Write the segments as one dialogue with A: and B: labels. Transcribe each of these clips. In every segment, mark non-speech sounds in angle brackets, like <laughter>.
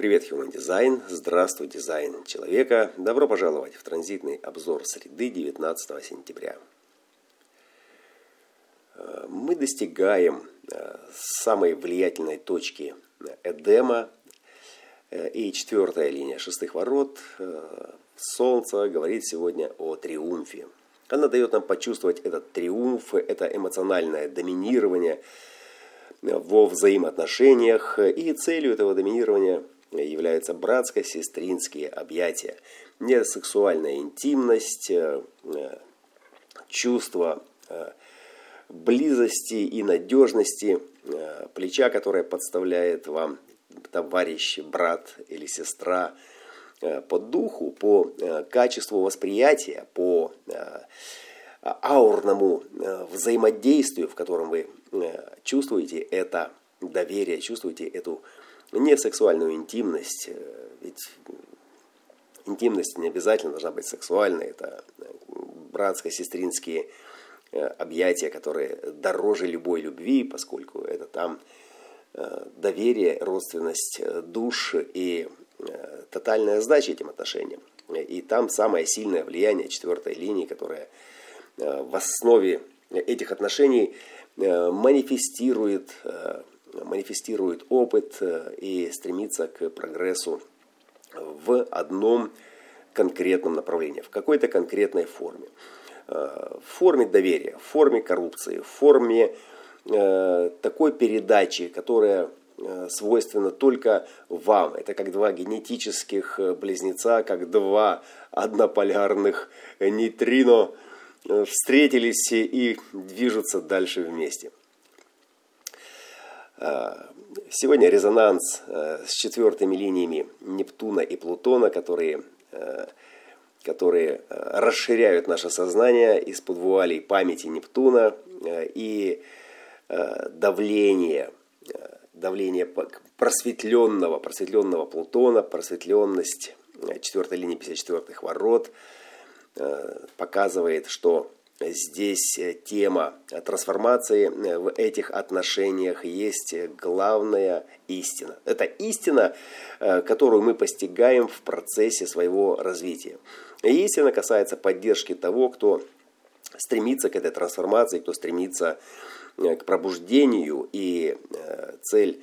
A: Привет, Human Design. Здравствуй, дизайн человека. Добро пожаловать в транзитный обзор среды 19 сентября. Э, мы достигаем э, самой влиятельной точки Эдема э, и четвертая линия шестых ворот. Солнце говорит сегодня о триумфе. Она дает нам почувствовать этот триумф, это эмоциональное доминирование во взаимоотношениях. И целью этого доминирования – являются братско-сестринские объятия. Не сексуальная интимность, э, э, чувство э, близости и надежности, плеча, которое подставляет вам товарищ, брат или сестра по духу, по качеству восприятия, по аурному взаимодействию, в котором вы чувствуете это доверие, чувствуете эту не сексуальную интимность, э, ведь интимность не обязательно должна быть сексуальной, это э, братско-сестринские э, объятия, которые дороже любой любви, поскольку это там доверие, родственность душ и тотальная сдача этим отношениям. И там самое сильное влияние четвертой линии, которая в основе этих отношений манифестирует манифестирует опыт э, и стремится к прогрессу в одном конкретном направлении, в какой-то конкретной форме. Э, в форме доверия, в форме коррупции, в форме э, такой передачи, которая свойственна только вам. Это как два генетических близнеца, как два однополярных нейтрино встретились и движутся дальше вместе. Сегодня резонанс э, с четвертыми линиями Нептуна и Плутона, которые, э, которые э, расширяют наше сознание из-под вуалей памяти Нептуна и давление, давление просветленного, просветленного Плутона, просветленность четвертой линии 54-х ворот показывает, что здесь э, тема трансформации э, в этих отношениях есть главная истина. Это истина, э, которую мы постигаем в процессе своего развития. Истина касается поддержки того, кто стремится к этой трансформации, кто стремится к пробуждению и цель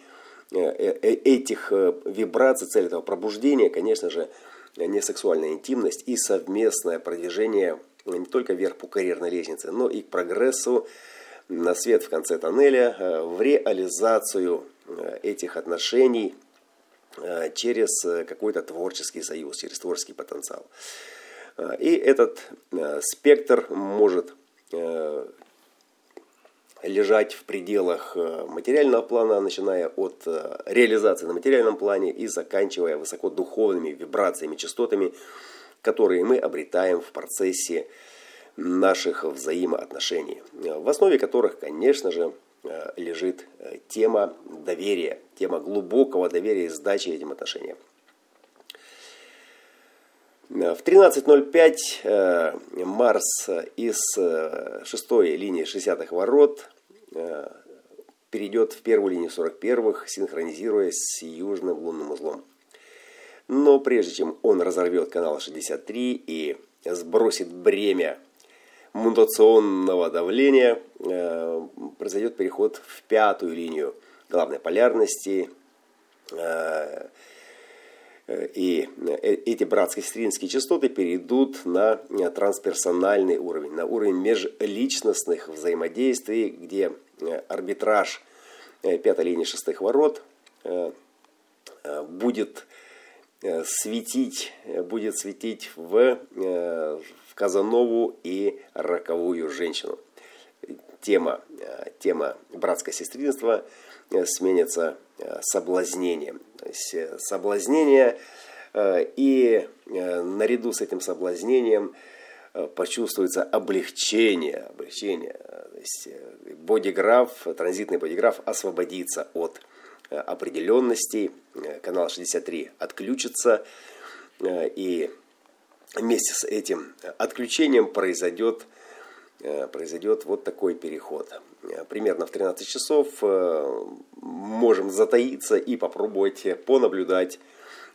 A: этих вибраций, цель этого пробуждения, конечно же, не сексуальная интимность и совместное продвижение не только вверх по карьерной лестнице, но и к прогрессу на свет в конце тоннеля, э, в реализацию э, этих отношений э, через какой-то творческий союз, через творческий потенциал. И этот спектр может лежать в пределах материального плана, начиная от реализации на материальном плане и заканчивая высокодуховными вибрациями, частотами, которые мы обретаем в процессе наших взаимоотношений, в основе которых, конечно же, лежит тема доверия, тема глубокого доверия и сдачи этим отношениям. В 13.05 э, Марс из э, шестой линии 60-х ворот э, перейдет в первую линию 41-х, синхронизируясь с южным лунным узлом. Но прежде чем он разорвет канал 63 и сбросит бремя мутационного давления, э, произойдет переход в пятую линию главной полярности. Э, и эти братско-сестринские частоты перейдут на трансперсональный уровень, на уровень межличностных взаимодействий, где арбитраж пятой линии шестых ворот э, будет Э, светить, э, будет светить в, э, в Казанову и роковую женщину. Тема, тема братское сестринство сменится соблазнением. То есть соблазнение и наряду с этим соблазнением почувствуется облегчение, облегчение. То есть бодиграф, транзитный бодиграф освободится от Э, определенностей. Э, канал 63 отключится. Э, и вместе с этим отключением произойдет произойдет вот такой переход. Примерно в 13 часов можем затаиться и попробовать понаблюдать,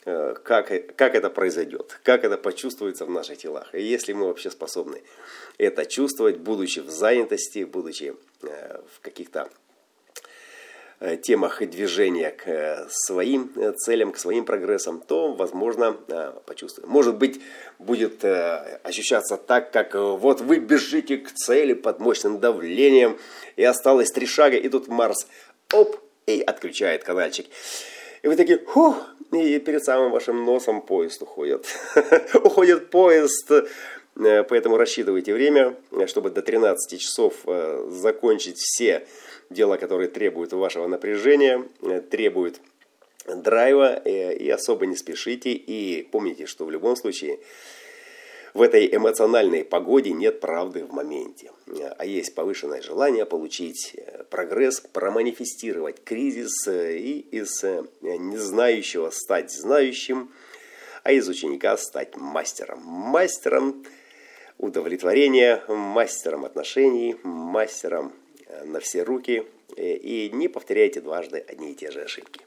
A: как, как это произойдет, как это почувствуется в наших телах. И если мы вообще способны это чувствовать, будучи в занятости, будучи в каких-то Э, темах движения к э, своим э, целям, к своим прогрессам, то, возможно, почувствуем. Может быть, будет ощущаться так, как вот вы бежите к цели под мощным давлением, и осталось три шага, и тут Марс, оп, и отключает канальчик. И вы такие, хух, и перед самым вашим носом поезд уходит. <laughs> Уходит поезд, поэтому рассчитывайте время, чтобы до 13 часов закончить все дела, которые требуют вашего напряжения, э, требуют драйва, э, и особо не спешите. И помните, что в любом случае в этой эмоциональной погоде нет правды в моменте, а есть повышенное желание получить э, прогресс, проманифестировать кризис и из незнающего стать знающим, а из ученика стать мастером. Мастером удовлетворения, мастером отношений, мастером на все руки э, и не повторяйте дважды одни и те же ошибки.